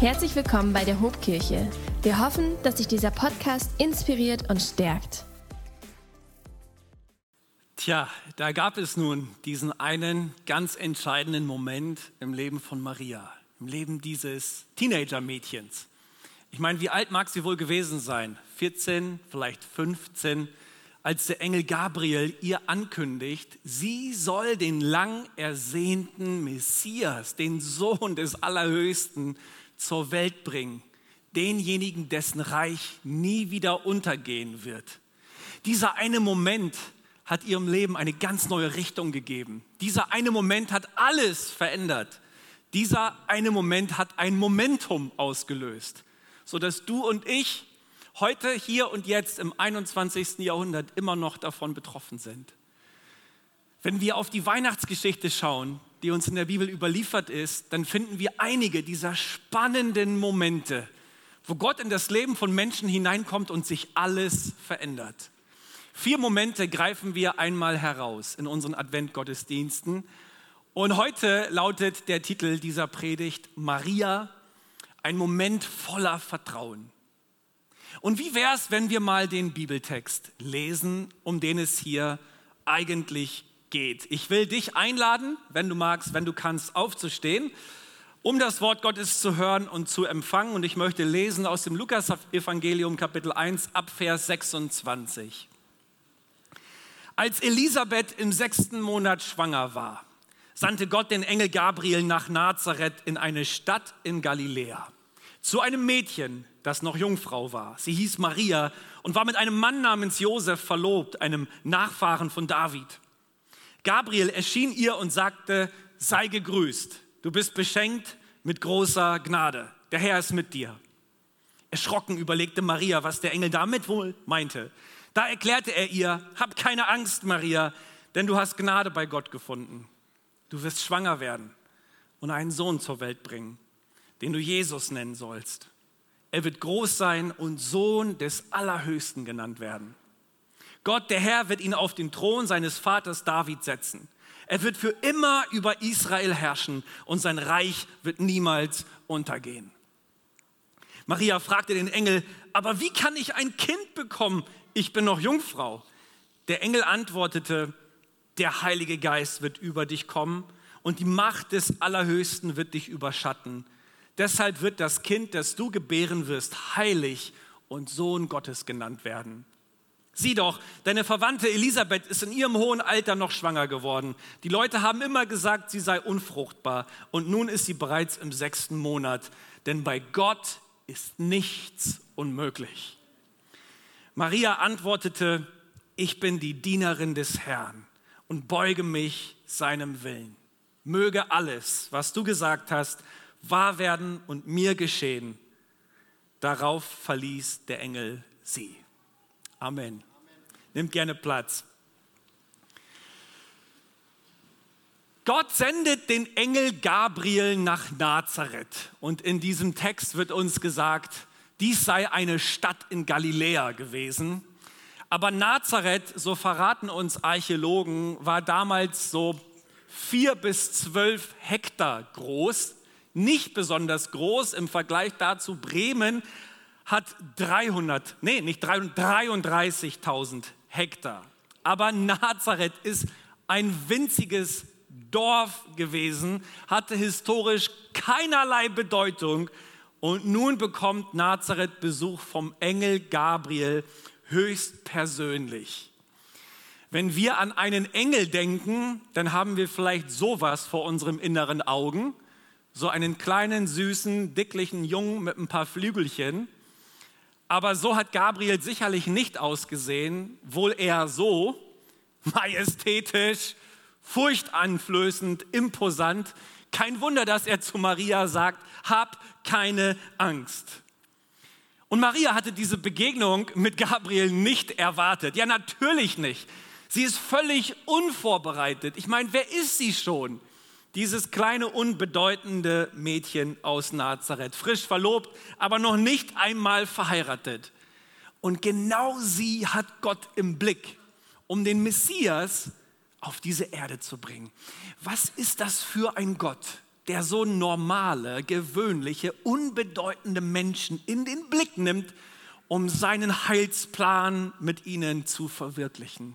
Herzlich willkommen bei der Hobkirche. Wir hoffen, dass sich dieser Podcast inspiriert und stärkt. Tja, da gab es nun diesen einen ganz entscheidenden Moment im Leben von Maria, im Leben dieses Teenager-Mädchens. Ich meine, wie alt mag sie wohl gewesen sein? 14, vielleicht 15, als der Engel Gabriel ihr ankündigt, sie soll den lang ersehnten Messias, den Sohn des Allerhöchsten, zur Welt bringen, denjenigen, dessen Reich nie wieder untergehen wird. Dieser eine Moment hat ihrem Leben eine ganz neue Richtung gegeben. Dieser eine Moment hat alles verändert. Dieser eine Moment hat ein Momentum ausgelöst, sodass du und ich heute, hier und jetzt im 21. Jahrhundert immer noch davon betroffen sind. Wenn wir auf die Weihnachtsgeschichte schauen, die uns in der Bibel überliefert ist, dann finden wir einige dieser spannenden Momente, wo Gott in das Leben von Menschen hineinkommt und sich alles verändert. Vier Momente greifen wir einmal heraus in unseren Adventgottesdiensten. Und heute lautet der Titel dieser Predigt Maria, ein Moment voller Vertrauen. Und wie wäre es, wenn wir mal den Bibeltext lesen, um den es hier eigentlich geht. Ich will dich einladen, wenn du magst, wenn du kannst, aufzustehen, um das Wort Gottes zu hören und zu empfangen. Und ich möchte lesen aus dem Lukas-Evangelium, Kapitel 1, ab Vers 26. Als Elisabeth im sechsten Monat schwanger war, sandte Gott den Engel Gabriel nach Nazareth in eine Stadt in Galiläa, zu einem Mädchen, das noch Jungfrau war. Sie hieß Maria und war mit einem Mann namens Josef verlobt, einem Nachfahren von David. Gabriel erschien ihr und sagte, sei gegrüßt, du bist beschenkt mit großer Gnade, der Herr ist mit dir. Erschrocken überlegte Maria, was der Engel damit wohl meinte. Da erklärte er ihr, hab keine Angst, Maria, denn du hast Gnade bei Gott gefunden. Du wirst schwanger werden und einen Sohn zur Welt bringen, den du Jesus nennen sollst. Er wird groß sein und Sohn des Allerhöchsten genannt werden. Gott, der Herr, wird ihn auf den Thron seines Vaters David setzen. Er wird für immer über Israel herrschen und sein Reich wird niemals untergehen. Maria fragte den Engel, aber wie kann ich ein Kind bekommen? Ich bin noch Jungfrau. Der Engel antwortete, der Heilige Geist wird über dich kommen und die Macht des Allerhöchsten wird dich überschatten. Deshalb wird das Kind, das du gebären wirst, heilig und Sohn Gottes genannt werden. Sieh doch, deine Verwandte Elisabeth ist in ihrem hohen Alter noch schwanger geworden. Die Leute haben immer gesagt, sie sei unfruchtbar. Und nun ist sie bereits im sechsten Monat. Denn bei Gott ist nichts unmöglich. Maria antwortete, ich bin die Dienerin des Herrn und beuge mich seinem Willen. Möge alles, was du gesagt hast, wahr werden und mir geschehen. Darauf verließ der Engel sie. Amen. Nimmt gerne Platz. Gott sendet den Engel Gabriel nach Nazareth. Und in diesem Text wird uns gesagt, dies sei eine Stadt in Galiläa gewesen. Aber Nazareth, so verraten uns Archäologen, war damals so vier bis zwölf Hektar groß. Nicht besonders groß im Vergleich dazu. Bremen hat 300, nee, nicht 33.000 Hektar. Aber Nazareth ist ein winziges Dorf gewesen, hatte historisch keinerlei Bedeutung und nun bekommt Nazareth Besuch vom Engel Gabriel höchstpersönlich. Wenn wir an einen Engel denken, dann haben wir vielleicht sowas vor unserem inneren Augen, so einen kleinen, süßen, dicklichen Jungen mit ein paar Flügelchen. Aber so hat Gabriel sicherlich nicht ausgesehen, wohl eher so, majestätisch, furchteinflößend, imposant. Kein Wunder, dass er zu Maria sagt, hab keine Angst. Und Maria hatte diese Begegnung mit Gabriel nicht erwartet. Ja, natürlich nicht. Sie ist völlig unvorbereitet. Ich meine, wer ist sie schon? Dieses kleine, unbedeutende Mädchen aus Nazareth, frisch verlobt, aber noch nicht einmal verheiratet. Und genau sie hat Gott im Blick, um den Messias auf diese Erde zu bringen. Was ist das für ein Gott, der so normale, gewöhnliche, unbedeutende Menschen in den Blick nimmt, um seinen Heilsplan mit ihnen zu verwirklichen.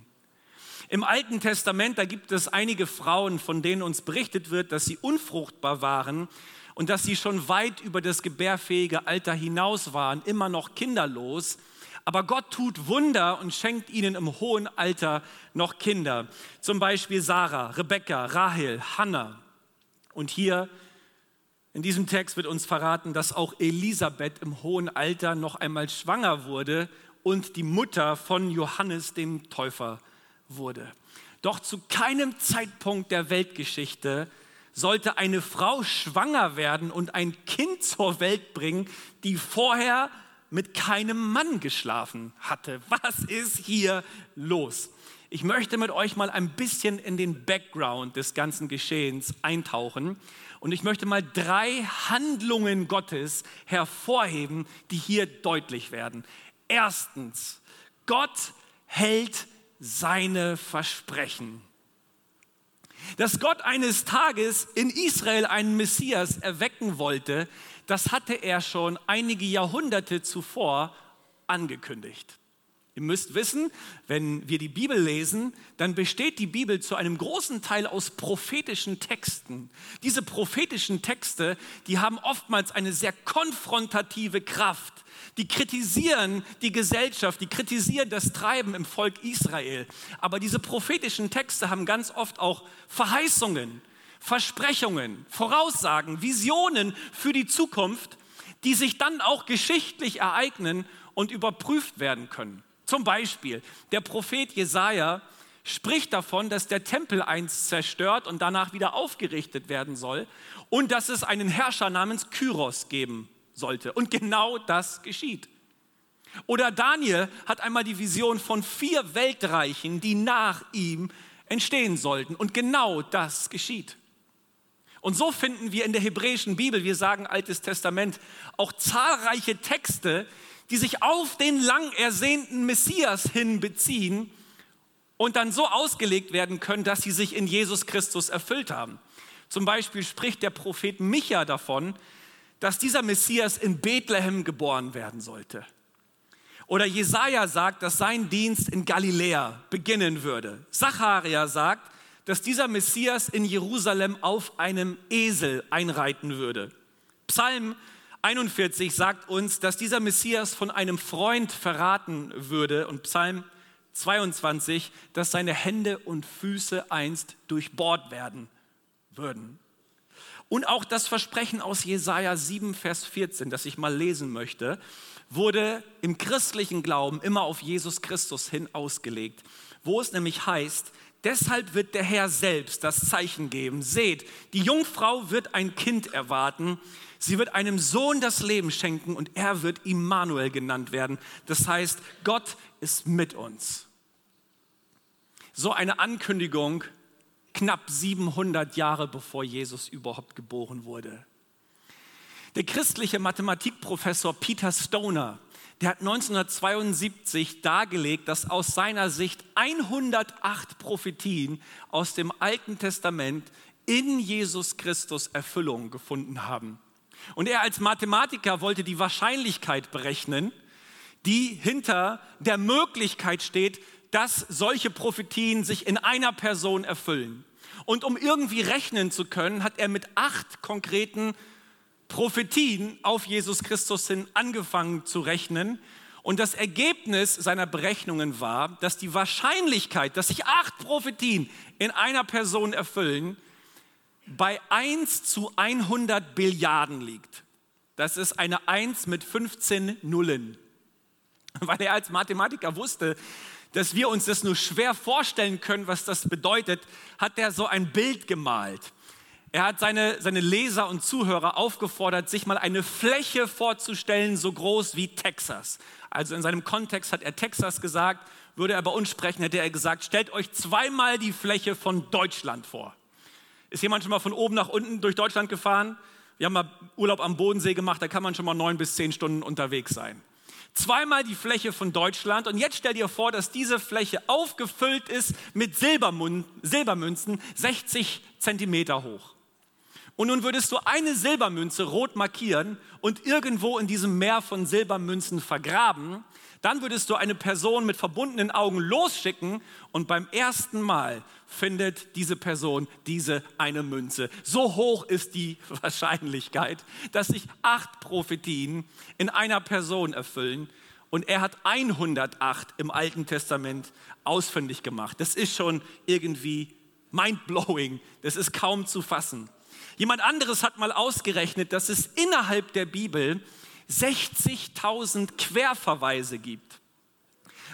Im Alten Testament, da gibt es einige Frauen, von denen uns berichtet wird, dass sie unfruchtbar waren und dass sie schon weit über das gebärfähige Alter hinaus waren, immer noch kinderlos. Aber Gott tut Wunder und schenkt ihnen im hohen Alter noch Kinder. Zum Beispiel Sarah, Rebekka, Rahel, Hannah. Und hier in diesem Text wird uns verraten, dass auch Elisabeth im hohen Alter noch einmal schwanger wurde und die Mutter von Johannes dem Täufer wurde. Doch zu keinem Zeitpunkt der Weltgeschichte sollte eine Frau schwanger werden und ein Kind zur Welt bringen, die vorher mit keinem Mann geschlafen hatte. Was ist hier los? Ich möchte mit euch mal ein bisschen in den Background des ganzen Geschehens eintauchen und ich möchte mal drei Handlungen Gottes hervorheben, die hier deutlich werden. Erstens, Gott hält seine Versprechen. Dass Gott eines Tages in Israel einen Messias erwecken wollte, das hatte er schon einige Jahrhunderte zuvor angekündigt. Ihr müsst wissen, wenn wir die Bibel lesen, dann besteht die Bibel zu einem großen Teil aus prophetischen Texten. Diese prophetischen Texte, die haben oftmals eine sehr konfrontative Kraft. Die kritisieren die Gesellschaft, die kritisieren das Treiben im Volk Israel. Aber diese prophetischen Texte haben ganz oft auch Verheißungen, Versprechungen, Voraussagen, Visionen für die Zukunft, die sich dann auch geschichtlich ereignen und überprüft werden können. Zum Beispiel, der Prophet Jesaja spricht davon, dass der Tempel einst zerstört und danach wieder aufgerichtet werden soll und dass es einen Herrscher namens Kyros geben sollte. Und genau das geschieht. Oder Daniel hat einmal die Vision von vier Weltreichen, die nach ihm entstehen sollten. Und genau das geschieht. Und so finden wir in der hebräischen Bibel, wir sagen Altes Testament, auch zahlreiche Texte, die sich auf den lang ersehnten Messias hin beziehen und dann so ausgelegt werden können, dass sie sich in Jesus Christus erfüllt haben. Zum Beispiel spricht der Prophet Micha davon, dass dieser Messias in Bethlehem geboren werden sollte. Oder Jesaja sagt, dass sein Dienst in Galiläa beginnen würde. Zacharia sagt, dass dieser Messias in Jerusalem auf einem Esel einreiten würde. Psalm 41 sagt uns, dass dieser Messias von einem Freund verraten würde und Psalm 22, dass seine Hände und Füße einst durchbohrt werden würden. Und auch das Versprechen aus Jesaja 7, Vers 14, das ich mal lesen möchte, wurde im christlichen Glauben immer auf Jesus Christus hin ausgelegt, wo es nämlich heißt, Deshalb wird der Herr selbst das Zeichen geben. Seht, die Jungfrau wird ein Kind erwarten. Sie wird einem Sohn das Leben schenken und er wird Immanuel genannt werden. Das heißt, Gott ist mit uns. So eine Ankündigung knapp 700 Jahre bevor Jesus überhaupt geboren wurde. Der christliche Mathematikprofessor Peter Stoner der hat 1972 dargelegt, dass aus seiner Sicht 108 Prophetien aus dem Alten Testament in Jesus Christus Erfüllung gefunden haben. Und er als Mathematiker wollte die Wahrscheinlichkeit berechnen, die hinter der Möglichkeit steht, dass solche Prophetien sich in einer Person erfüllen. Und um irgendwie rechnen zu können, hat er mit acht konkreten Prophetien auf Jesus Christus hin angefangen zu rechnen. Und das Ergebnis seiner Berechnungen war, dass die Wahrscheinlichkeit, dass sich acht Prophetien in einer Person erfüllen, bei 1 zu 100 Billiarden liegt. Das ist eine 1 mit 15 Nullen. Weil er als Mathematiker wusste, dass wir uns das nur schwer vorstellen können, was das bedeutet, hat er so ein Bild gemalt. Er hat seine, seine Leser und Zuhörer aufgefordert, sich mal eine Fläche vorzustellen, so groß wie Texas. Also in seinem Kontext hat er Texas gesagt, würde er bei uns sprechen, hätte er gesagt, stellt euch zweimal die Fläche von Deutschland vor. Ist jemand schon mal von oben nach unten durch Deutschland gefahren? Wir haben mal Urlaub am Bodensee gemacht, da kann man schon mal neun bis zehn Stunden unterwegs sein. Zweimal die Fläche von Deutschland und jetzt stell dir vor, dass diese Fläche aufgefüllt ist mit Silbermünzen, 60 Zentimeter hoch. Und nun würdest du eine Silbermünze rot markieren und irgendwo in diesem Meer von Silbermünzen vergraben, dann würdest du eine Person mit verbundenen Augen losschicken und beim ersten Mal findet diese Person diese eine Münze. So hoch ist die Wahrscheinlichkeit, dass sich acht Prophetien in einer Person erfüllen. Und er hat 108 im Alten Testament ausfindig gemacht. Das ist schon irgendwie mindblowing. Das ist kaum zu fassen. Jemand anderes hat mal ausgerechnet, dass es innerhalb der Bibel 60.000 Querverweise gibt.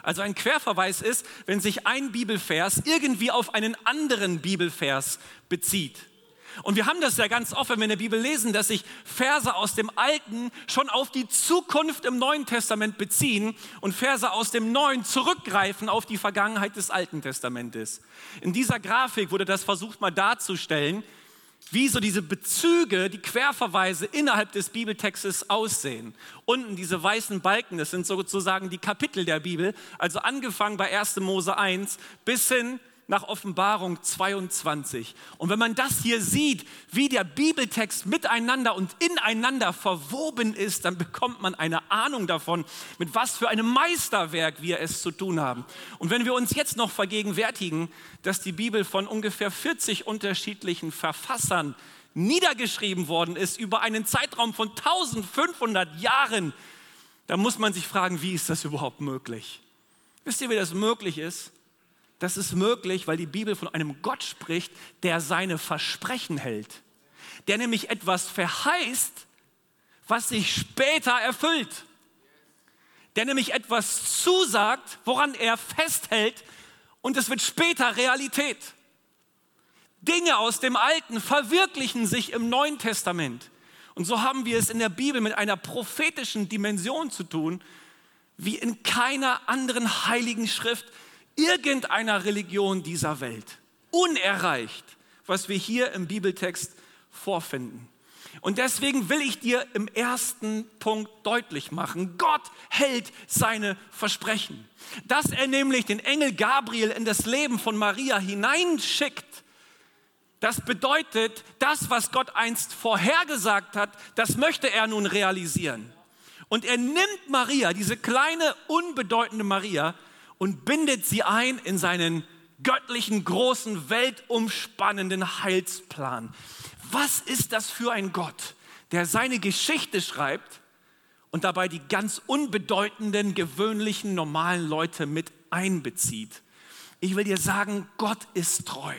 Also ein Querverweis ist, wenn sich ein Bibelvers irgendwie auf einen anderen Bibelvers bezieht. Und wir haben das ja ganz oft, wenn wir in der Bibel lesen, dass sich Verse aus dem Alten schon auf die Zukunft im Neuen Testament beziehen und Verse aus dem Neuen zurückgreifen auf die Vergangenheit des Alten Testamentes. In dieser Grafik wurde das versucht mal darzustellen, wie so diese Bezüge, die Querverweise innerhalb des Bibeltextes aussehen. Unten diese weißen Balken, das sind sozusagen die Kapitel der Bibel, also angefangen bei 1. Mose 1 bis hin nach Offenbarung 22. Und wenn man das hier sieht, wie der Bibeltext miteinander und ineinander verwoben ist, dann bekommt man eine Ahnung davon, mit was für einem Meisterwerk wir es zu tun haben. Und wenn wir uns jetzt noch vergegenwärtigen, dass die Bibel von ungefähr 40 unterschiedlichen Verfassern niedergeschrieben worden ist über einen Zeitraum von 1500 Jahren, dann muss man sich fragen, wie ist das überhaupt möglich? Wisst ihr, wie das möglich ist? Das ist möglich, weil die Bibel von einem Gott spricht, der seine Versprechen hält. Der nämlich etwas verheißt, was sich später erfüllt. Der nämlich etwas zusagt, woran er festhält und es wird später Realität. Dinge aus dem Alten verwirklichen sich im Neuen Testament. Und so haben wir es in der Bibel mit einer prophetischen Dimension zu tun, wie in keiner anderen heiligen Schrift irgendeiner Religion dieser Welt. Unerreicht, was wir hier im Bibeltext vorfinden. Und deswegen will ich dir im ersten Punkt deutlich machen, Gott hält seine Versprechen. Dass er nämlich den Engel Gabriel in das Leben von Maria hineinschickt, das bedeutet, das, was Gott einst vorhergesagt hat, das möchte er nun realisieren. Und er nimmt Maria, diese kleine, unbedeutende Maria, und bindet sie ein in seinen göttlichen, großen, weltumspannenden Heilsplan. Was ist das für ein Gott, der seine Geschichte schreibt und dabei die ganz unbedeutenden, gewöhnlichen, normalen Leute mit einbezieht? Ich will dir sagen, Gott ist treu.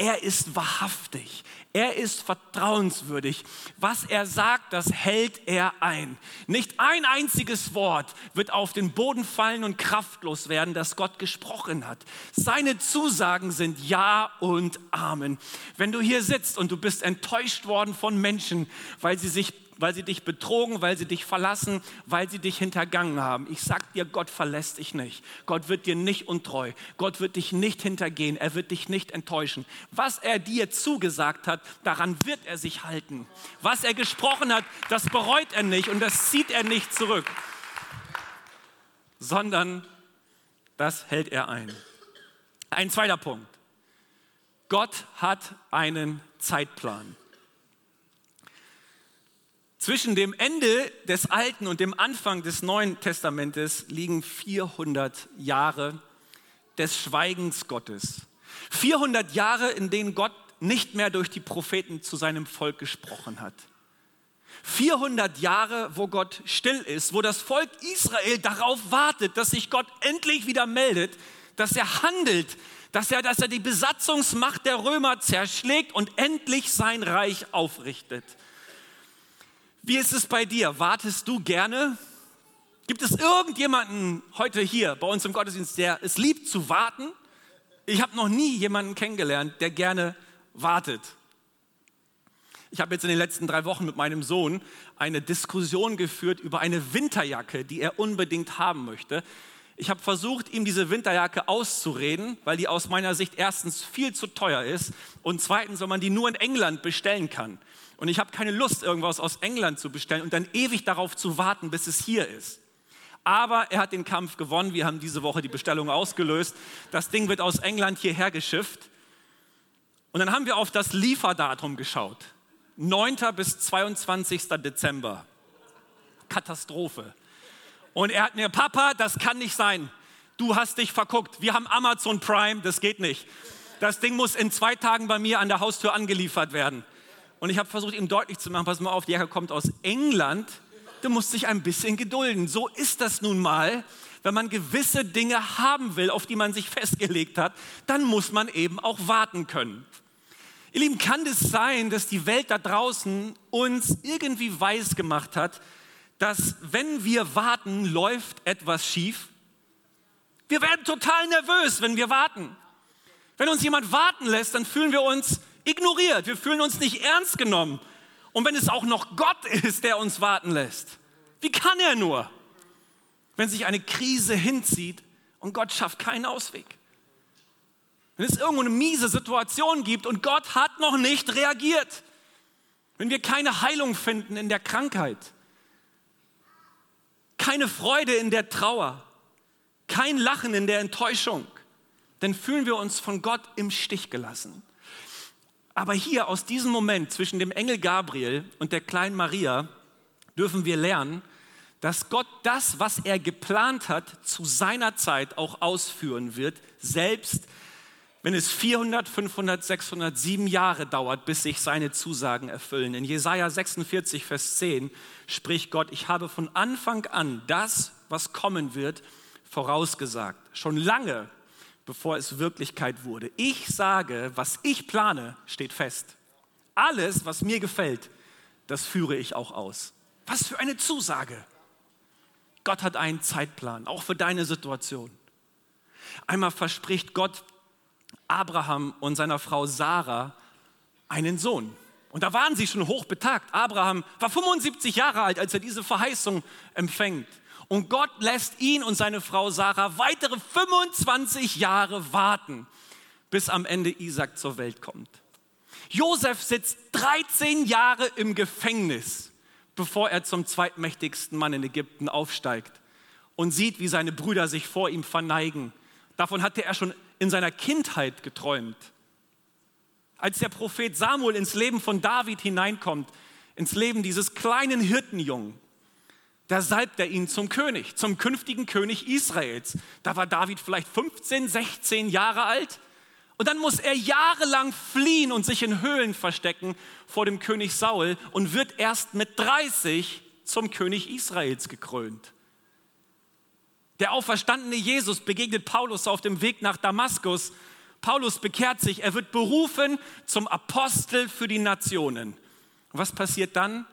Er ist wahrhaftig. Er ist vertrauenswürdig. Was er sagt, das hält er ein. Nicht ein einziges Wort wird auf den Boden fallen und kraftlos werden, das Gott gesprochen hat. Seine Zusagen sind Ja und Amen. Wenn du hier sitzt und du bist enttäuscht worden von Menschen, weil sie sich weil sie dich betrogen, weil sie dich verlassen, weil sie dich hintergangen haben. Ich sag dir, Gott verlässt dich nicht. Gott wird dir nicht untreu. Gott wird dich nicht hintergehen. Er wird dich nicht enttäuschen. Was er dir zugesagt hat, daran wird er sich halten. Was er gesprochen hat, das bereut er nicht und das zieht er nicht zurück, sondern das hält er ein. Ein zweiter Punkt. Gott hat einen Zeitplan. Zwischen dem Ende des Alten und dem Anfang des Neuen Testamentes liegen 400 Jahre des Schweigens Gottes. 400 Jahre, in denen Gott nicht mehr durch die Propheten zu seinem Volk gesprochen hat. 400 Jahre, wo Gott still ist, wo das Volk Israel darauf wartet, dass sich Gott endlich wieder meldet, dass er handelt, dass er, dass er die Besatzungsmacht der Römer zerschlägt und endlich sein Reich aufrichtet. Wie ist es bei dir? Wartest du gerne? Gibt es irgendjemanden heute hier bei uns im Gottesdienst, der es liebt zu warten? Ich habe noch nie jemanden kennengelernt, der gerne wartet. Ich habe jetzt in den letzten drei Wochen mit meinem Sohn eine Diskussion geführt über eine Winterjacke, die er unbedingt haben möchte. Ich habe versucht, ihm diese Winterjacke auszureden, weil die aus meiner Sicht erstens viel zu teuer ist und zweitens, weil man die nur in England bestellen kann. Und ich habe keine Lust, irgendwas aus England zu bestellen und dann ewig darauf zu warten, bis es hier ist. Aber er hat den Kampf gewonnen. Wir haben diese Woche die Bestellung ausgelöst. Das Ding wird aus England hierher geschifft. Und dann haben wir auf das Lieferdatum geschaut. 9. bis 22. Dezember. Katastrophe. Und er hat mir, Papa, das kann nicht sein. Du hast dich verguckt. Wir haben Amazon Prime, das geht nicht. Das Ding muss in zwei Tagen bei mir an der Haustür angeliefert werden. Und ich habe versucht, ihm deutlich zu machen, pass mal auf, Jacke kommt aus England. Du musst dich ein bisschen gedulden. So ist das nun mal. Wenn man gewisse Dinge haben will, auf die man sich festgelegt hat, dann muss man eben auch warten können. Ihr Lieben, kann es sein, dass die Welt da draußen uns irgendwie weiß gemacht hat, dass wenn wir warten, läuft etwas schief? Wir werden total nervös, wenn wir warten. Wenn uns jemand warten lässt, dann fühlen wir uns ignoriert, wir fühlen uns nicht ernst genommen. Und wenn es auch noch Gott ist, der uns warten lässt, wie kann er nur, wenn sich eine Krise hinzieht und Gott schafft keinen Ausweg? Wenn es irgendwo eine miese Situation gibt und Gott hat noch nicht reagiert, wenn wir keine Heilung finden in der Krankheit, keine Freude in der Trauer, kein Lachen in der Enttäuschung, dann fühlen wir uns von Gott im Stich gelassen. Aber hier aus diesem Moment zwischen dem Engel Gabriel und der kleinen Maria dürfen wir lernen, dass Gott das, was er geplant hat, zu seiner Zeit auch ausführen wird, selbst wenn es 400, 500, 600, 7 Jahre dauert, bis sich seine Zusagen erfüllen. In Jesaja 46, Vers 10 spricht Gott: Ich habe von Anfang an das, was kommen wird, vorausgesagt. Schon lange, bevor es Wirklichkeit wurde. Ich sage, was ich plane, steht fest. Alles, was mir gefällt, das führe ich auch aus. Was für eine Zusage! Gott hat einen Zeitplan, auch für deine Situation. Einmal verspricht Gott Abraham und seiner Frau Sarah einen Sohn. Und da waren sie schon hochbetagt. Abraham war 75 Jahre alt, als er diese Verheißung empfängt. Und Gott lässt ihn und seine Frau Sarah weitere 25 Jahre warten, bis am Ende Isaac zur Welt kommt. Josef sitzt 13 Jahre im Gefängnis, bevor er zum zweitmächtigsten Mann in Ägypten aufsteigt und sieht, wie seine Brüder sich vor ihm verneigen. Davon hatte er schon in seiner Kindheit geträumt. Als der Prophet Samuel ins Leben von David hineinkommt, ins Leben dieses kleinen Hirtenjungen, da salbt er ihn zum König, zum künftigen König Israels. Da war David vielleicht 15, 16 Jahre alt. Und dann muss er jahrelang fliehen und sich in Höhlen verstecken vor dem König Saul und wird erst mit 30 zum König Israels gekrönt. Der auferstandene Jesus begegnet Paulus auf dem Weg nach Damaskus. Paulus bekehrt sich, er wird berufen zum Apostel für die Nationen. was passiert dann?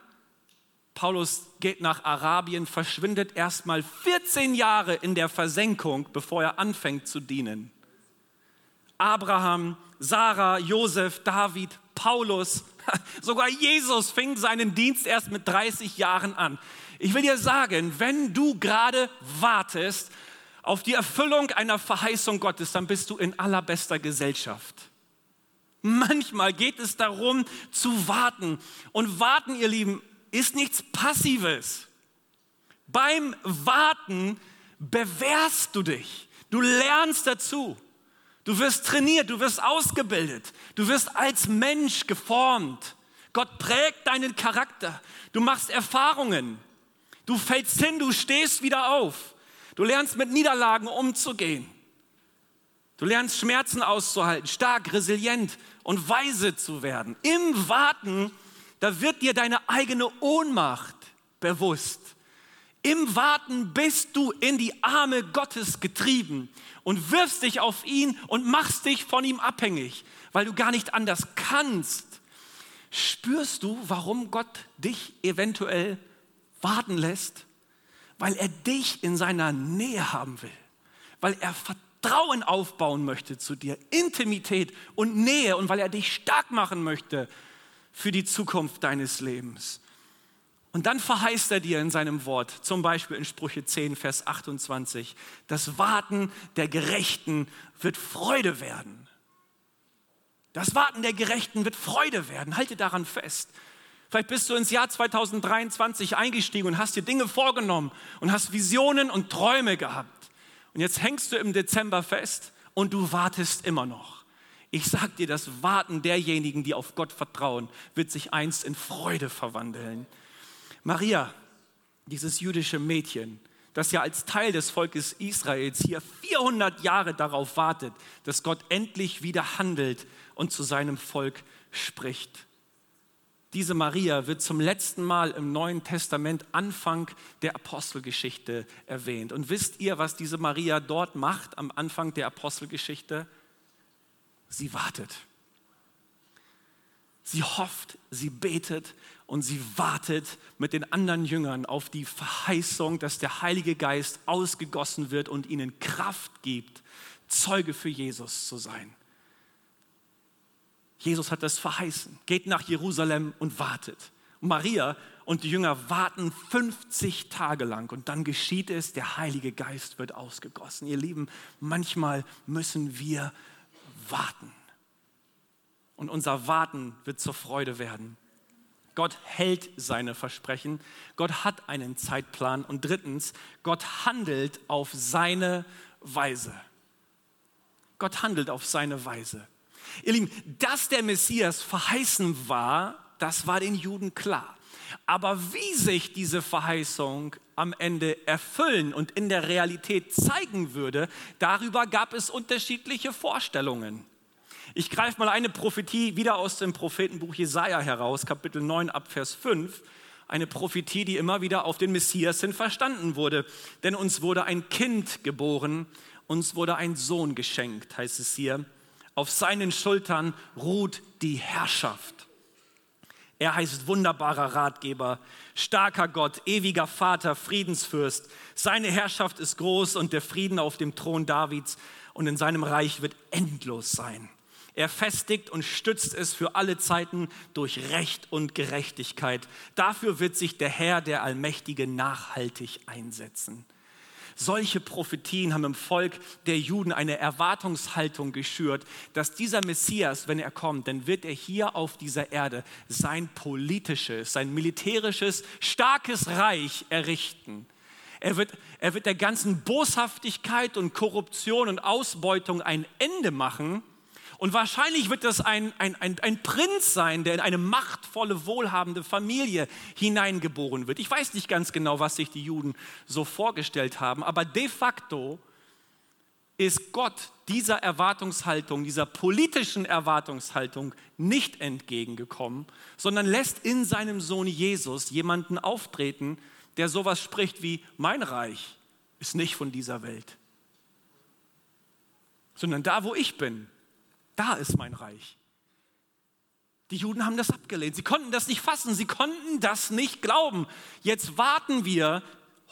Paulus geht nach Arabien, verschwindet erstmal 14 Jahre in der Versenkung, bevor er anfängt zu dienen. Abraham, Sarah, Josef, David, Paulus, sogar Jesus fing seinen Dienst erst mit 30 Jahren an. Ich will dir sagen, wenn du gerade wartest auf die Erfüllung einer Verheißung Gottes, dann bist du in allerbester Gesellschaft. Manchmal geht es darum zu warten. Und warten, ihr Lieben, ist nichts Passives. Beim Warten bewährst du dich. Du lernst dazu. Du wirst trainiert, du wirst ausgebildet. Du wirst als Mensch geformt. Gott prägt deinen Charakter. Du machst Erfahrungen. Du fällst hin, du stehst wieder auf. Du lernst mit Niederlagen umzugehen. Du lernst Schmerzen auszuhalten, stark, resilient und weise zu werden. Im Warten, da wird dir deine eigene Ohnmacht bewusst. Im Warten bist du in die Arme Gottes getrieben und wirfst dich auf ihn und machst dich von ihm abhängig, weil du gar nicht anders kannst. Spürst du, warum Gott dich eventuell warten lässt, weil er dich in seiner Nähe haben will, weil er Vertrauen aufbauen möchte zu dir, Intimität und Nähe und weil er dich stark machen möchte für die Zukunft deines Lebens. Und dann verheißt er dir in seinem Wort, zum Beispiel in Sprüche 10, Vers 28, das Warten der Gerechten wird Freude werden. Das Warten der Gerechten wird Freude werden. Halte daran fest. Vielleicht bist du ins Jahr 2023 eingestiegen und hast dir Dinge vorgenommen und hast Visionen und Träume gehabt. Und jetzt hängst du im Dezember fest und du wartest immer noch. Ich sag dir, das Warten derjenigen, die auf Gott vertrauen, wird sich einst in Freude verwandeln. Maria, dieses jüdische Mädchen, das ja als Teil des Volkes Israels hier 400 Jahre darauf wartet, dass Gott endlich wieder handelt und zu seinem Volk spricht. Diese Maria wird zum letzten Mal im Neuen Testament Anfang der Apostelgeschichte erwähnt. Und wisst ihr, was diese Maria dort macht am Anfang der Apostelgeschichte? Sie wartet. Sie hofft, sie betet und sie wartet mit den anderen Jüngern auf die Verheißung, dass der Heilige Geist ausgegossen wird und ihnen Kraft gibt, Zeuge für Jesus zu sein. Jesus hat das verheißen. Geht nach Jerusalem und wartet. Maria und die Jünger warten 50 Tage lang und dann geschieht es, der Heilige Geist wird ausgegossen. Ihr Lieben, manchmal müssen wir warten. Und unser Warten wird zur Freude werden. Gott hält seine Versprechen. Gott hat einen Zeitplan. Und drittens, Gott handelt auf seine Weise. Gott handelt auf seine Weise. Ihr Lieben, dass der Messias verheißen war, das war den Juden klar. Aber wie sich diese Verheißung am Ende erfüllen und in der Realität zeigen würde, darüber gab es unterschiedliche Vorstellungen. Ich greife mal eine Prophetie wieder aus dem Prophetenbuch Jesaja heraus, Kapitel 9 ab Vers 5. Eine Prophetie, die immer wieder auf den Messias hin verstanden wurde. Denn uns wurde ein Kind geboren, uns wurde ein Sohn geschenkt, heißt es hier. Auf seinen Schultern ruht die Herrschaft. Er heißt wunderbarer Ratgeber, starker Gott, ewiger Vater, Friedensfürst. Seine Herrschaft ist groß und der Frieden auf dem Thron Davids und in seinem Reich wird endlos sein. Er festigt und stützt es für alle Zeiten durch Recht und Gerechtigkeit. Dafür wird sich der Herr, der Allmächtige, nachhaltig einsetzen. Solche Prophetien haben im Volk der Juden eine Erwartungshaltung geschürt, dass dieser Messias, wenn er kommt, dann wird er hier auf dieser Erde sein politisches, sein militärisches, starkes Reich errichten. Er wird, er wird der ganzen Boshaftigkeit und Korruption und Ausbeutung ein Ende machen und wahrscheinlich wird das ein, ein, ein, ein Prinz sein, der in eine machtvolle, wohlhabende Familie hineingeboren wird. Ich weiß nicht ganz genau, was sich die Juden so vorgestellt haben, aber de facto ist Gott dieser Erwartungshaltung, dieser politischen Erwartungshaltung nicht entgegengekommen, sondern lässt in seinem Sohn Jesus jemanden auftreten, der sowas spricht wie, mein Reich ist nicht von dieser Welt, sondern da, wo ich bin, da ist mein Reich. Die Juden haben das abgelehnt. Sie konnten das nicht fassen. Sie konnten das nicht glauben. Jetzt warten wir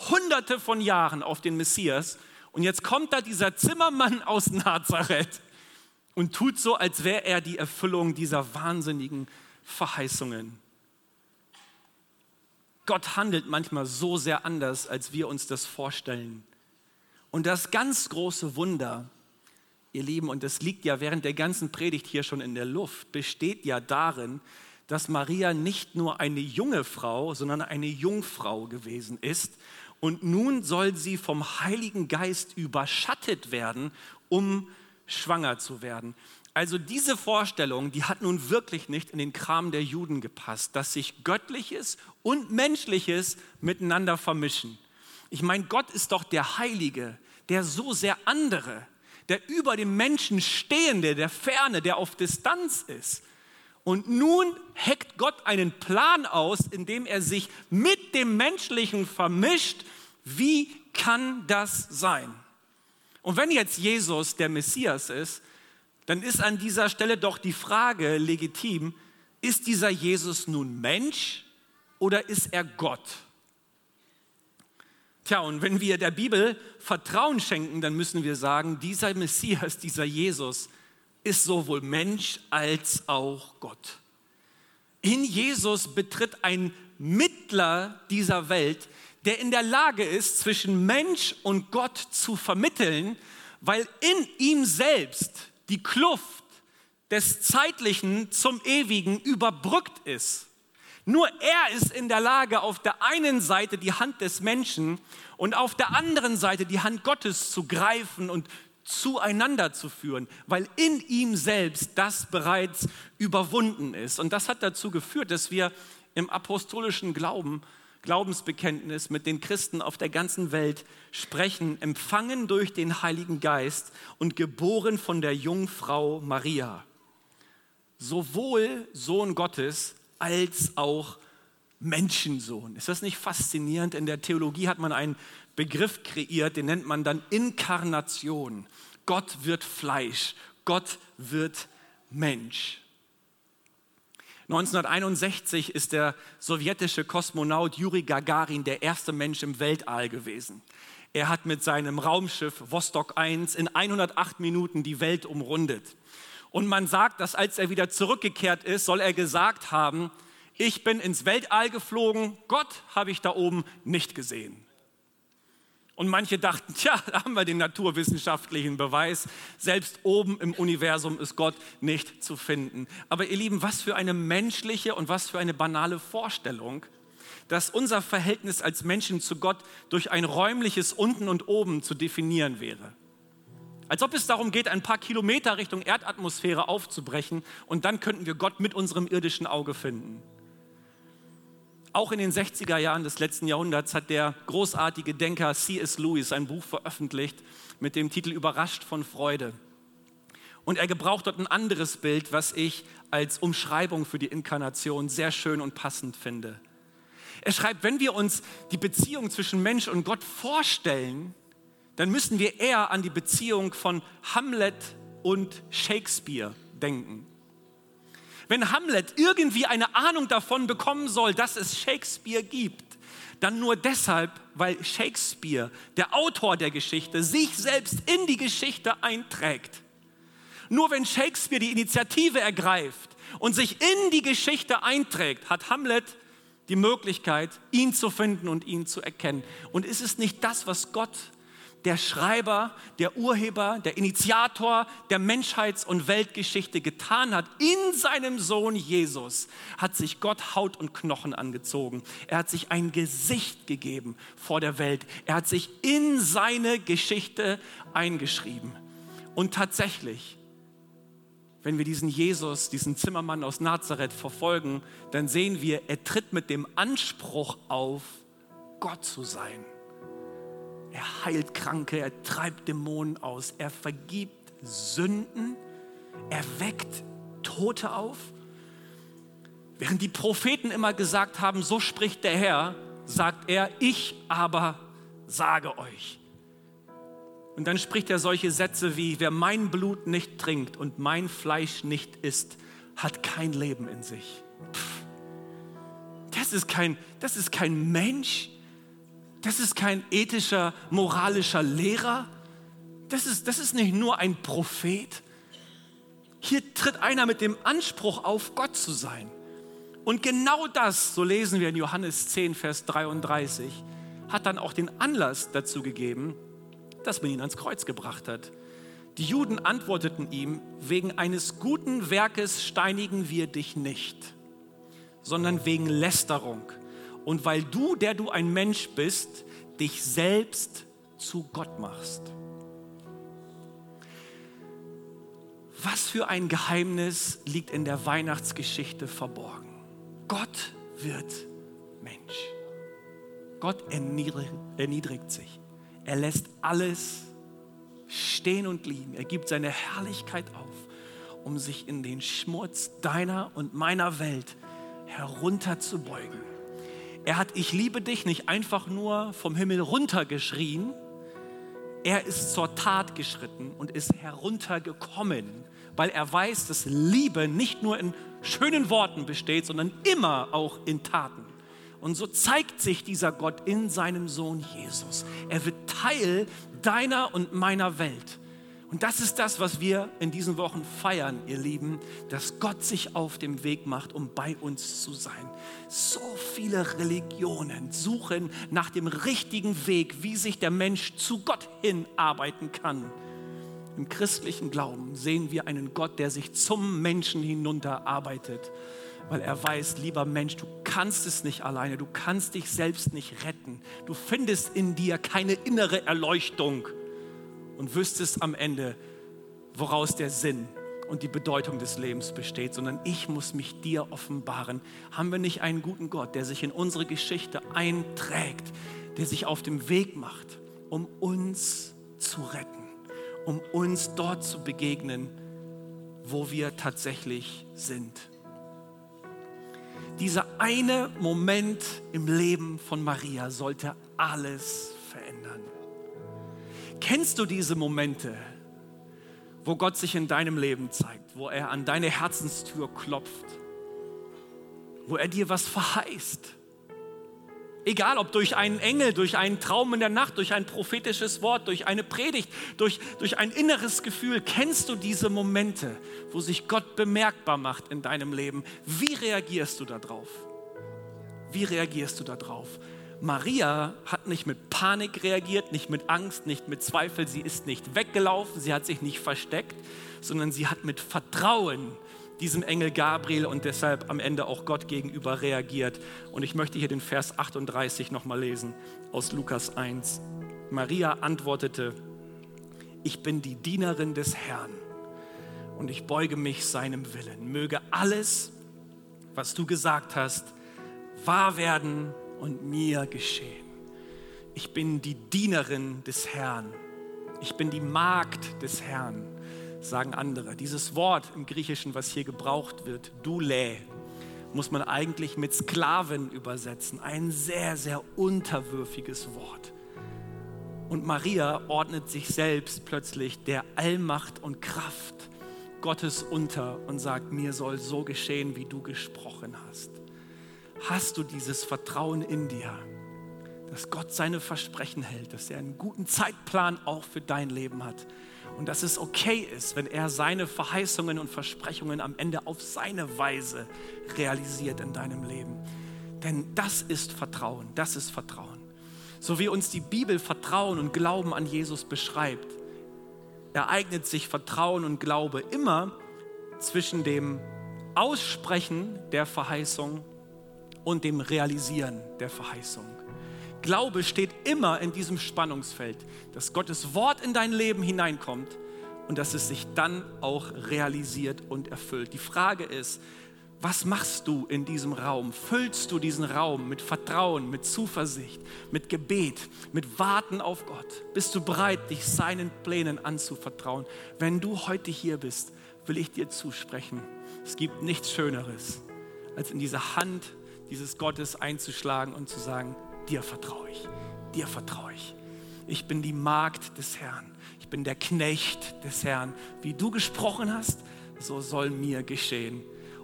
hunderte von Jahren auf den Messias. Und jetzt kommt da dieser Zimmermann aus Nazareth und tut so, als wäre er die Erfüllung dieser wahnsinnigen Verheißungen. Gott handelt manchmal so sehr anders, als wir uns das vorstellen. Und das ganz große Wunder ihr Lieben, und das liegt ja während der ganzen Predigt hier schon in der Luft, besteht ja darin, dass Maria nicht nur eine junge Frau, sondern eine Jungfrau gewesen ist. Und nun soll sie vom Heiligen Geist überschattet werden, um schwanger zu werden. Also diese Vorstellung, die hat nun wirklich nicht in den Kram der Juden gepasst, dass sich Göttliches und Menschliches miteinander vermischen. Ich meine, Gott ist doch der Heilige, der so sehr andere der über dem Menschen stehende, der ferne, der auf Distanz ist. Und nun heckt Gott einen Plan aus, in dem er sich mit dem Menschlichen vermischt. Wie kann das sein? Und wenn jetzt Jesus der Messias ist, dann ist an dieser Stelle doch die Frage legitim, ist dieser Jesus nun Mensch oder ist er Gott? Tja, und wenn wir der Bibel Vertrauen schenken, dann müssen wir sagen, dieser Messias, dieser Jesus ist sowohl Mensch als auch Gott. In Jesus betritt ein Mittler dieser Welt, der in der Lage ist, zwischen Mensch und Gott zu vermitteln, weil in ihm selbst die Kluft des Zeitlichen zum Ewigen überbrückt ist. Nur er ist in der Lage, auf der einen Seite die Hand des Menschen und auf der anderen Seite die Hand Gottes zu greifen und zueinander zu führen, weil in ihm selbst das bereits überwunden ist. Und das hat dazu geführt, dass wir im apostolischen Glauben, Glaubensbekenntnis mit den Christen auf der ganzen Welt sprechen, empfangen durch den Heiligen Geist und geboren von der Jungfrau Maria. Sowohl Sohn Gottes als auch Menschensohn. Ist das nicht faszinierend? In der Theologie hat man einen Begriff kreiert, den nennt man dann Inkarnation. Gott wird Fleisch, Gott wird Mensch. 1961 ist der sowjetische Kosmonaut Juri Gagarin der erste Mensch im Weltall gewesen. Er hat mit seinem Raumschiff Vostok 1 in 108 Minuten die Welt umrundet. Und man sagt, dass als er wieder zurückgekehrt ist, soll er gesagt haben, ich bin ins Weltall geflogen, Gott habe ich da oben nicht gesehen. Und manche dachten, tja, da haben wir den naturwissenschaftlichen Beweis. Selbst oben im Universum ist Gott nicht zu finden. Aber ihr Lieben, was für eine menschliche und was für eine banale Vorstellung, dass unser Verhältnis als Menschen zu Gott durch ein räumliches Unten und Oben zu definieren wäre. Als ob es darum geht, ein paar Kilometer Richtung Erdatmosphäre aufzubrechen und dann könnten wir Gott mit unserem irdischen Auge finden. Auch in den 60er Jahren des letzten Jahrhunderts hat der großartige Denker C.S. Lewis ein Buch veröffentlicht mit dem Titel Überrascht von Freude. Und er gebraucht dort ein anderes Bild, was ich als Umschreibung für die Inkarnation sehr schön und passend finde. Er schreibt, wenn wir uns die Beziehung zwischen Mensch und Gott vorstellen, dann müssen wir eher an die Beziehung von Hamlet und Shakespeare denken. Wenn Hamlet irgendwie eine Ahnung davon bekommen soll, dass es Shakespeare gibt, dann nur deshalb, weil Shakespeare, der Autor der Geschichte, sich selbst in die Geschichte einträgt. Nur wenn Shakespeare die Initiative ergreift und sich in die Geschichte einträgt, hat Hamlet die Möglichkeit, ihn zu finden und ihn zu erkennen. Und ist es nicht das, was Gott der Schreiber, der Urheber, der Initiator der Menschheits- und Weltgeschichte getan hat. In seinem Sohn Jesus hat sich Gott Haut und Knochen angezogen. Er hat sich ein Gesicht gegeben vor der Welt. Er hat sich in seine Geschichte eingeschrieben. Und tatsächlich, wenn wir diesen Jesus, diesen Zimmermann aus Nazareth verfolgen, dann sehen wir, er tritt mit dem Anspruch auf, Gott zu sein. Er heilt Kranke, er treibt Dämonen aus, er vergibt Sünden, er weckt Tote auf. Während die Propheten immer gesagt haben, so spricht der Herr, sagt er, ich aber sage euch. Und dann spricht er solche Sätze wie, wer mein Blut nicht trinkt und mein Fleisch nicht isst, hat kein Leben in sich. Pff, das, ist kein, das ist kein Mensch, das ist kein ethischer, moralischer Lehrer. Das ist, das ist nicht nur ein Prophet. Hier tritt einer mit dem Anspruch auf, Gott zu sein. Und genau das, so lesen wir in Johannes 10, Vers 33, hat dann auch den Anlass dazu gegeben, dass man ihn ans Kreuz gebracht hat. Die Juden antworteten ihm, wegen eines guten Werkes steinigen wir dich nicht, sondern wegen Lästerung und weil du, der du ein Mensch bist, dich selbst zu Gott machst. Was für ein Geheimnis liegt in der Weihnachtsgeschichte verborgen? Gott wird Mensch. Gott erniedrigt sich. Er lässt alles stehen und liegen. Er gibt seine Herrlichkeit auf, um sich in den Schmutz deiner und meiner Welt herunterzubeugen er hat Ich liebe dich nicht einfach nur vom Himmel runtergeschrien, er ist zur Tat geschritten und ist heruntergekommen, weil er weiß, dass Liebe nicht nur in schönen Worten besteht, sondern immer auch in Taten. Und so zeigt sich dieser Gott in seinem Sohn Jesus. Er wird Teil deiner und meiner Welt. Und das ist das, was wir in diesen Wochen feiern, ihr Lieben, dass Gott sich auf dem Weg macht, um bei uns zu sein. So viele Religionen suchen nach dem richtigen Weg, wie sich der Mensch zu Gott hinarbeiten kann. Im christlichen Glauben sehen wir einen Gott, der sich zum Menschen hinunterarbeitet, weil er weiß, lieber Mensch, du kannst es nicht alleine, du kannst dich selbst nicht retten, du findest in dir keine innere Erleuchtung und wüsstest am Ende, woraus der Sinn und die Bedeutung des Lebens besteht, sondern ich muss mich dir offenbaren. Haben wir nicht einen guten Gott, der sich in unsere Geschichte einträgt, der sich auf dem Weg macht, um uns zu retten, um uns dort zu begegnen, wo wir tatsächlich sind. Dieser eine Moment im Leben von Maria sollte alles verändern. Kennst du diese Momente, wo Gott sich in deinem Leben zeigt, wo er an deine Herzenstür klopft, wo er dir was verheißt? Egal ob durch einen Engel, durch einen Traum in der Nacht, durch ein prophetisches Wort, durch eine Predigt, durch, durch ein inneres Gefühl. Kennst du diese Momente, wo sich Gott bemerkbar macht in deinem Leben? Wie reagierst du darauf? Wie reagierst du darauf? Maria hat nicht mit Panik reagiert, nicht mit Angst, nicht mit Zweifel. Sie ist nicht weggelaufen, sie hat sich nicht versteckt, sondern sie hat mit Vertrauen diesem Engel Gabriel und deshalb am Ende auch Gott gegenüber reagiert. Und ich möchte hier den Vers 38 nochmal lesen aus Lukas 1. Maria antwortete, ich bin die Dienerin des Herrn und ich beuge mich seinem Willen. Möge alles, was du gesagt hast, wahr werden und mir geschehen. Ich bin die Dienerin des Herrn. Ich bin die Magd des Herrn sagen andere. Dieses Wort im Griechischen, was hier gebraucht wird, dule, muss man eigentlich mit Sklaven übersetzen. Ein sehr, sehr unterwürfiges Wort. Und Maria ordnet sich selbst plötzlich der Allmacht und Kraft Gottes unter und sagt, mir soll so geschehen, wie du gesprochen hast. Hast du dieses Vertrauen in dir, dass Gott seine Versprechen hält, dass er einen guten Zeitplan auch für dein Leben hat? und dass es okay ist, wenn er seine Verheißungen und Versprechungen am Ende auf seine Weise realisiert in deinem Leben. Denn das ist Vertrauen, das ist Vertrauen. So wie uns die Bibel Vertrauen und Glauben an Jesus beschreibt, ereignet sich Vertrauen und Glaube immer zwischen dem Aussprechen der Verheißung und dem Realisieren der Verheißung. Glaube steht immer in diesem Spannungsfeld, dass Gottes Wort in dein Leben hineinkommt und dass es sich dann auch realisiert und erfüllt. Die Frage ist, was machst du in diesem Raum? Füllst du diesen Raum mit Vertrauen, mit Zuversicht, mit Gebet, mit Warten auf Gott? Bist du bereit, dich seinen Plänen anzuvertrauen? Wenn du heute hier bist, will ich dir zusprechen, es gibt nichts Schöneres, als in diese Hand dieses Gottes einzuschlagen und zu sagen, dir vertraue ich, dir vertraue ich. Ich bin die Magd des Herrn, ich bin der Knecht des Herrn. Wie du gesprochen hast, so soll mir geschehen.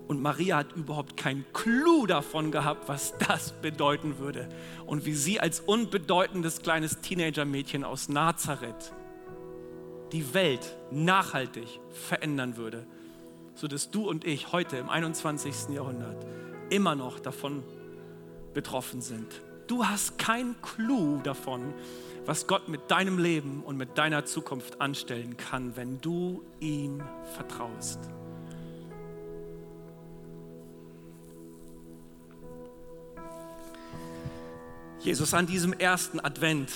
Und Maria hat überhaupt keinen Clou davon gehabt, was das bedeuten würde. Und wie sie als unbedeutendes kleines Teenagermädchen aus Nazareth die Welt nachhaltig verändern würde, sodass du und ich heute im 21. Jahrhundert immer noch davon betroffen sind. Du hast keinen Clou davon, was Gott mit deinem Leben und mit deiner Zukunft anstellen kann, wenn du ihm vertraust. Jesus, an diesem ersten Advent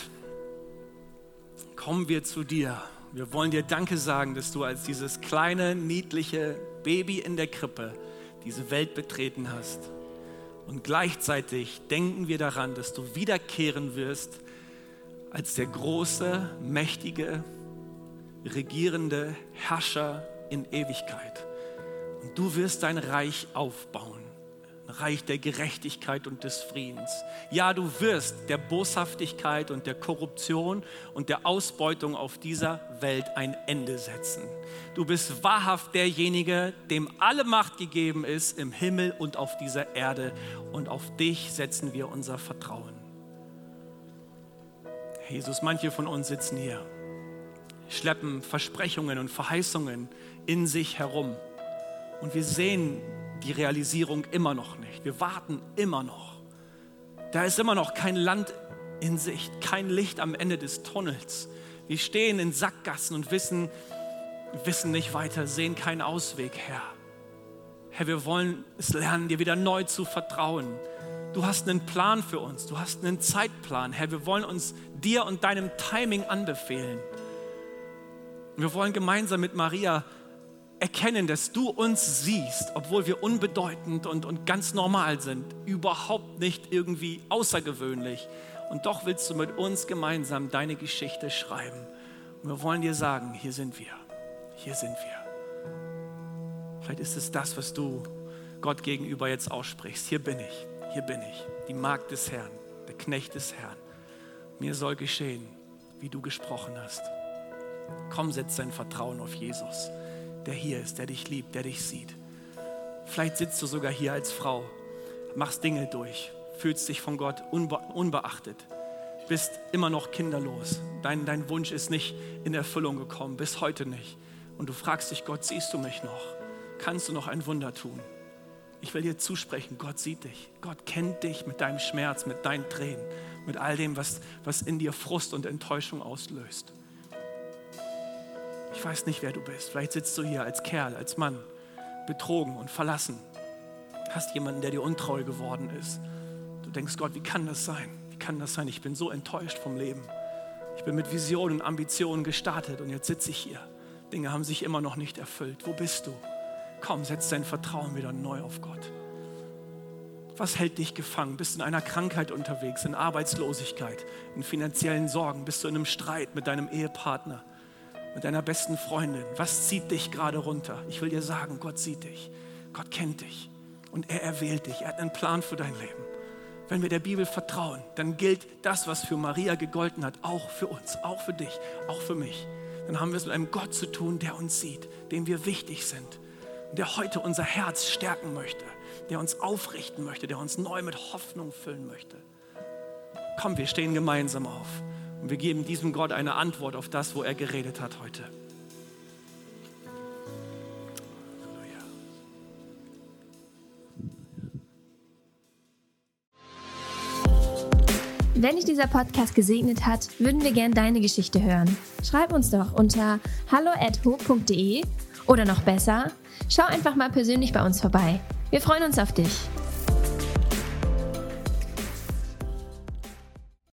kommen wir zu dir. Wir wollen dir Danke sagen, dass du als dieses kleine, niedliche Baby in der Krippe diese Welt betreten hast. Und gleichzeitig denken wir daran, dass du wiederkehren wirst als der große, mächtige, regierende Herrscher in Ewigkeit. Und du wirst dein Reich aufbauen. Reich der Gerechtigkeit und des Friedens. Ja, du wirst der Boshaftigkeit und der Korruption und der Ausbeutung auf dieser Welt ein Ende setzen. Du bist wahrhaft derjenige, dem alle Macht gegeben ist im Himmel und auf dieser Erde. Und auf dich setzen wir unser Vertrauen. Jesus, manche von uns sitzen hier, schleppen Versprechungen und Verheißungen in sich herum. Und wir sehen die Realisierung immer noch nicht. Wir warten immer noch. Da ist immer noch kein Land in Sicht, kein Licht am Ende des Tunnels. Wir stehen in Sackgassen und wissen, wissen nicht weiter, sehen keinen Ausweg, Herr. Herr, wir wollen es lernen, dir wieder neu zu vertrauen. Du hast einen Plan für uns, du hast einen Zeitplan. Herr, wir wollen uns dir und deinem Timing anbefehlen. Wir wollen gemeinsam mit Maria erkennen, dass du uns siehst, obwohl wir unbedeutend und, und ganz normal sind, überhaupt nicht irgendwie außergewöhnlich. Und doch willst du mit uns gemeinsam deine Geschichte schreiben. Und wir wollen dir sagen, hier sind wir, hier sind wir. Vielleicht ist es das, was du Gott gegenüber jetzt aussprichst. Hier bin ich, hier bin ich, die Magd des Herrn, der Knecht des Herrn. Mir soll geschehen, wie du gesprochen hast. Komm, setz dein Vertrauen auf Jesus der hier ist, der dich liebt, der dich sieht. Vielleicht sitzt du sogar hier als Frau, machst Dinge durch, fühlst dich von Gott unbe unbeachtet, bist immer noch kinderlos. Dein, dein Wunsch ist nicht in Erfüllung gekommen, bis heute nicht. Und du fragst dich, Gott, siehst du mich noch? Kannst du noch ein Wunder tun? Ich will dir zusprechen, Gott sieht dich. Gott kennt dich mit deinem Schmerz, mit deinen Tränen, mit all dem, was, was in dir Frust und Enttäuschung auslöst. Ich weiß nicht, wer du bist. Vielleicht sitzt du hier als Kerl, als Mann, betrogen und verlassen. Hast jemanden, der dir untreu geworden ist. Du denkst, Gott, wie kann das sein? Wie kann das sein? Ich bin so enttäuscht vom Leben. Ich bin mit Visionen und Ambitionen gestartet und jetzt sitze ich hier. Dinge haben sich immer noch nicht erfüllt. Wo bist du? Komm, setz dein Vertrauen wieder neu auf Gott. Was hält dich gefangen? Bist du in einer Krankheit unterwegs, in Arbeitslosigkeit, in finanziellen Sorgen? Bist du in einem Streit mit deinem Ehepartner? Mit deiner besten Freundin. Was zieht dich gerade runter? Ich will dir sagen, Gott sieht dich. Gott kennt dich. Und er erwählt dich. Er hat einen Plan für dein Leben. Wenn wir der Bibel vertrauen, dann gilt das, was für Maria gegolten hat, auch für uns, auch für dich, auch für mich. Dann haben wir es mit einem Gott zu tun, der uns sieht, dem wir wichtig sind, der heute unser Herz stärken möchte, der uns aufrichten möchte, der uns neu mit Hoffnung füllen möchte. Komm, wir stehen gemeinsam auf. Und wir geben diesem Gott eine Antwort auf das, wo er geredet hat heute. Wenn dich dieser Podcast gesegnet hat, würden wir gerne deine Geschichte hören. Schreib uns doch unter hallo@ho.de oder noch besser, schau einfach mal persönlich bei uns vorbei. Wir freuen uns auf dich.